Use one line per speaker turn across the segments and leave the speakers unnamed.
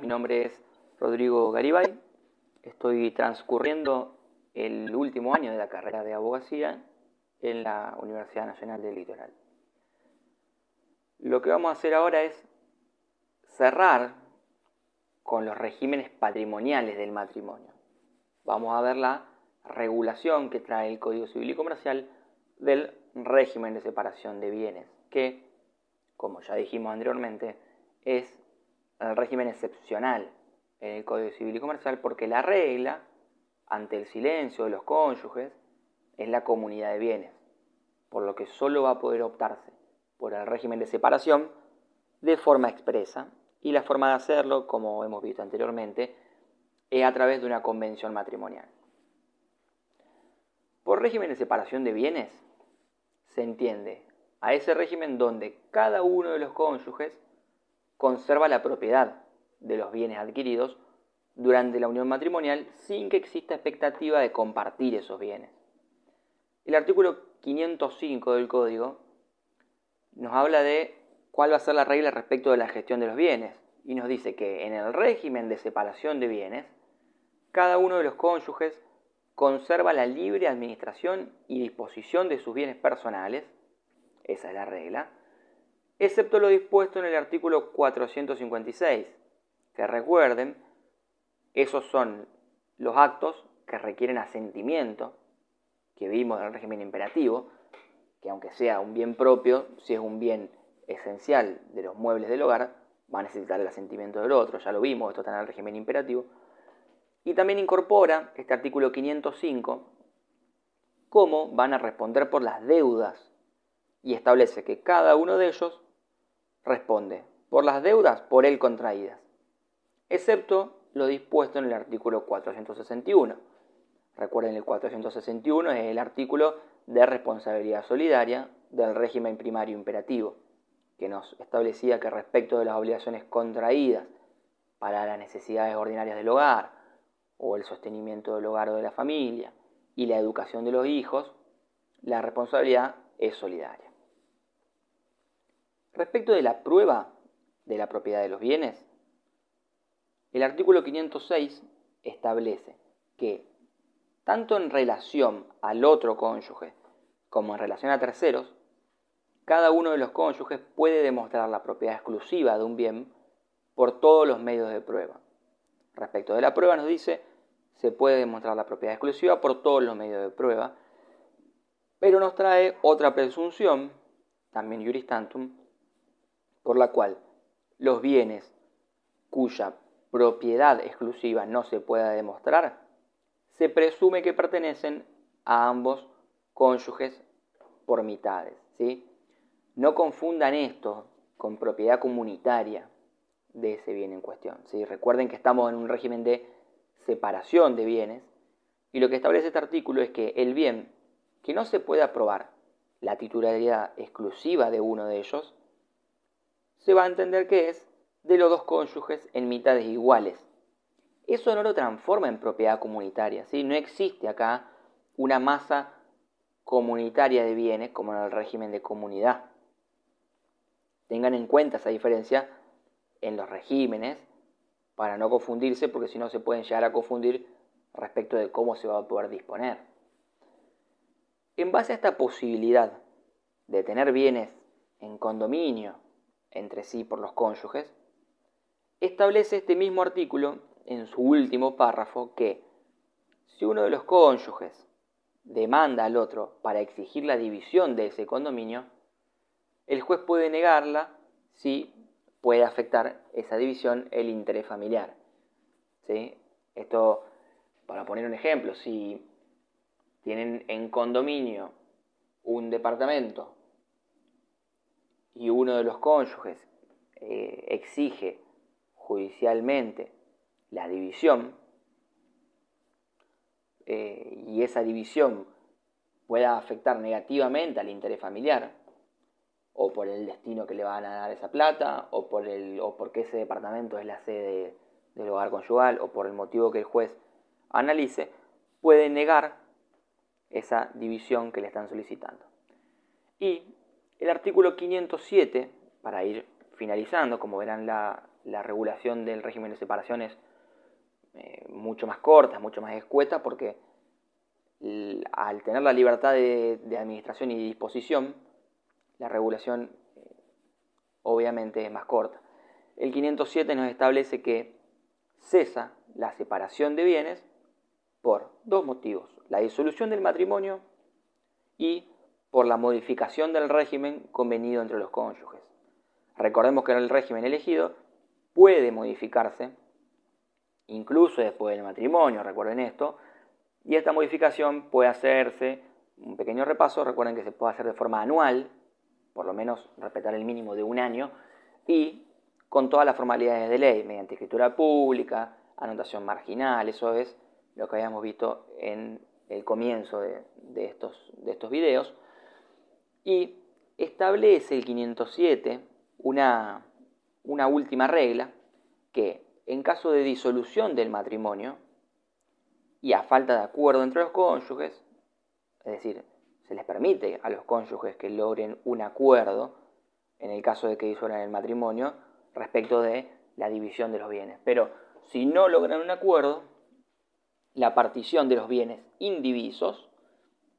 mi nombre es Rodrigo Garibay. Estoy transcurriendo el último año de la carrera de abogacía en la Universidad Nacional del Litoral. Lo que vamos a hacer ahora es cerrar con los regímenes patrimoniales del matrimonio. Vamos a ver la regulación que trae el Código Civil y Comercial del régimen de separación de bienes, que, como ya dijimos anteriormente, es el régimen excepcional en el Código Civil y Comercial porque la regla ante el silencio de los cónyuges es la comunidad de bienes, por lo que solo va a poder optarse por el régimen de separación de forma expresa y la forma de hacerlo, como hemos visto anteriormente, es a través de una convención matrimonial. Por régimen de separación de bienes se entiende a ese régimen donde cada uno de los cónyuges conserva la propiedad de los bienes adquiridos durante la unión matrimonial sin que exista expectativa de compartir esos bienes. El artículo 505 del Código nos habla de cuál va a ser la regla respecto de la gestión de los bienes y nos dice que en el régimen de separación de bienes, cada uno de los cónyuges conserva la libre administración y disposición de sus bienes personales, esa es la regla, excepto lo dispuesto en el artículo 456, que recuerden, esos son los actos que requieren asentimiento, que vimos en el régimen imperativo, que aunque sea un bien propio, si es un bien esencial de los muebles del hogar, va a necesitar el asentimiento del otro, ya lo vimos, esto está en el régimen imperativo. Y también incorpora este artículo 505 cómo van a responder por las deudas y establece que cada uno de ellos responde por las deudas por él contraídas, excepto lo dispuesto en el artículo 461. Recuerden, el 461 es el artículo de responsabilidad solidaria del régimen primario imperativo, que nos establecía que respecto de las obligaciones contraídas para las necesidades ordinarias del hogar, o el sostenimiento del hogar o de la familia, y la educación de los hijos, la responsabilidad es solidaria. Respecto de la prueba de la propiedad de los bienes, el artículo 506 establece que tanto en relación al otro cónyuge como en relación a terceros, cada uno de los cónyuges puede demostrar la propiedad exclusiva de un bien por todos los medios de prueba. Respecto de la prueba nos dice, se puede demostrar la propiedad exclusiva por todos los medios de prueba, pero nos trae otra presunción, también juristantum, por la cual los bienes cuya propiedad exclusiva no se pueda demostrar, se presume que pertenecen a ambos cónyuges por mitades. ¿sí? No confundan esto con propiedad comunitaria de ese bien en cuestión. ¿sí? Recuerden que estamos en un régimen de separación de bienes y lo que establece este artículo es que el bien que no se pueda probar la titularidad exclusiva de uno de ellos, se va a entender que es de los dos cónyuges en mitades iguales. Eso no lo transforma en propiedad comunitaria, ¿sí? No existe acá una masa comunitaria de bienes como en el régimen de comunidad. Tengan en cuenta esa diferencia en los regímenes para no confundirse, porque si no se pueden llegar a confundir respecto de cómo se va a poder disponer. En base a esta posibilidad de tener bienes en condominio entre sí por los cónyuges, establece este mismo artículo en su último párrafo que si uno de los cónyuges demanda al otro para exigir la división de ese condominio, el juez puede negarla si puede afectar esa división el interés familiar. ¿Sí? Esto, para poner un ejemplo, si tienen en condominio un departamento y uno de los cónyuges eh, exige judicialmente la división eh, y esa división pueda afectar negativamente al interés familiar, o por el destino que le van a dar esa plata, o, por el, o porque ese departamento es la sede del hogar conyugal, o por el motivo que el juez analice, puede negar esa división que le están solicitando. Y el artículo 507, para ir finalizando, como verán la, la regulación del régimen de separación es eh, mucho más corta, mucho más escueta, porque al tener la libertad de, administración y disposición, la regulación eh, obviamente es más corta. El 507 nos establece que cesa la separación de bienes por dos motivos, la disolución del matrimonio y por la modificación del régimen convenido entre los cónyuges. Recordemos que el régimen elegido puede modificarse incluso después del matrimonio, recuerden esto, y esta modificación puede hacerse, un pequeño repaso, recuerden que se puede hacer de forma anual, por lo menos respetar el mínimo de un año, y con todas las formalidades de ley, mediante escritura pública, anotación marginal, eso es lo que habíamos visto en el comienzo de, estos, de estos videos, y establece el 507 una, una última regla que en caso de disolución del matrimonio y a falta de acuerdo entre los cónyuges, es decir, se les permite a los cónyuges que logren un acuerdo en el caso de que disuelvan el matrimonio respecto de la división de los bienes. Pero si no logran un acuerdo, la partición de los bienes indivisos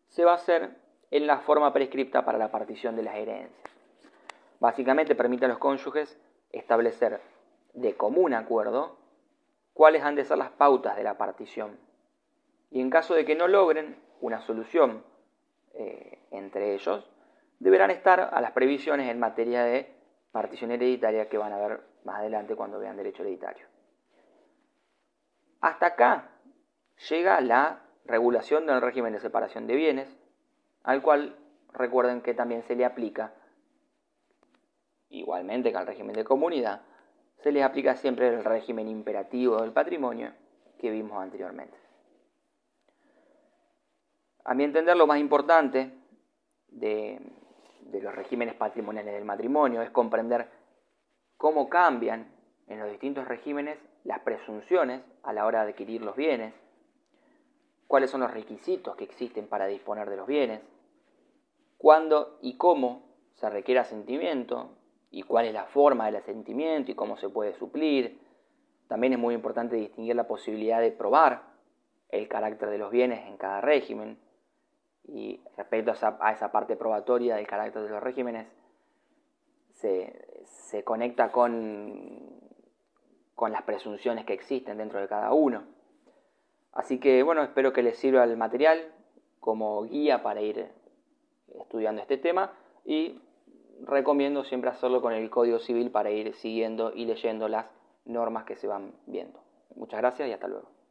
se va a hacer en la forma prescripta para la partición de las herencias. Básicamente permite a los cónyuges establecer de común acuerdo cuáles han de ser las pautas de la partición. Y en caso de que no logren una solución eh, entre ellos, deberán estar a las previsiones en materia de partición hereditaria que van a ver más adelante cuando vean derecho hereditario. Hasta acá llega la regulación del régimen de separación de bienes, al cual recuerden que también se le aplica, igualmente que al régimen de comunidad, se les aplica siempre el régimen imperativo del patrimonio que vimos anteriormente. A mi entender, lo más importante de, los regímenes patrimoniales del matrimonio es comprender cómo cambian en los distintos regímenes las presunciones a la hora de adquirir los bienes, cuáles son los requisitos que existen para disponer de los bienes, cuándo y cómo se requiere asentimiento y cuál es la forma del asentimiento y cómo se puede suplir. También es muy importante distinguir la posibilidad de probar el carácter de los bienes en cada régimen. Y respecto a esa, parte probatoria del carácter de los regímenes, se, conecta con, con las presunciones que existen dentro de cada uno. Así que bueno, espero que les sirva el material como guía para ir estudiando este tema y recomiendo siempre hacerlo con el Código Civil para ir siguiendo y leyendo las normas que se van viendo. Muchas gracias y hasta luego.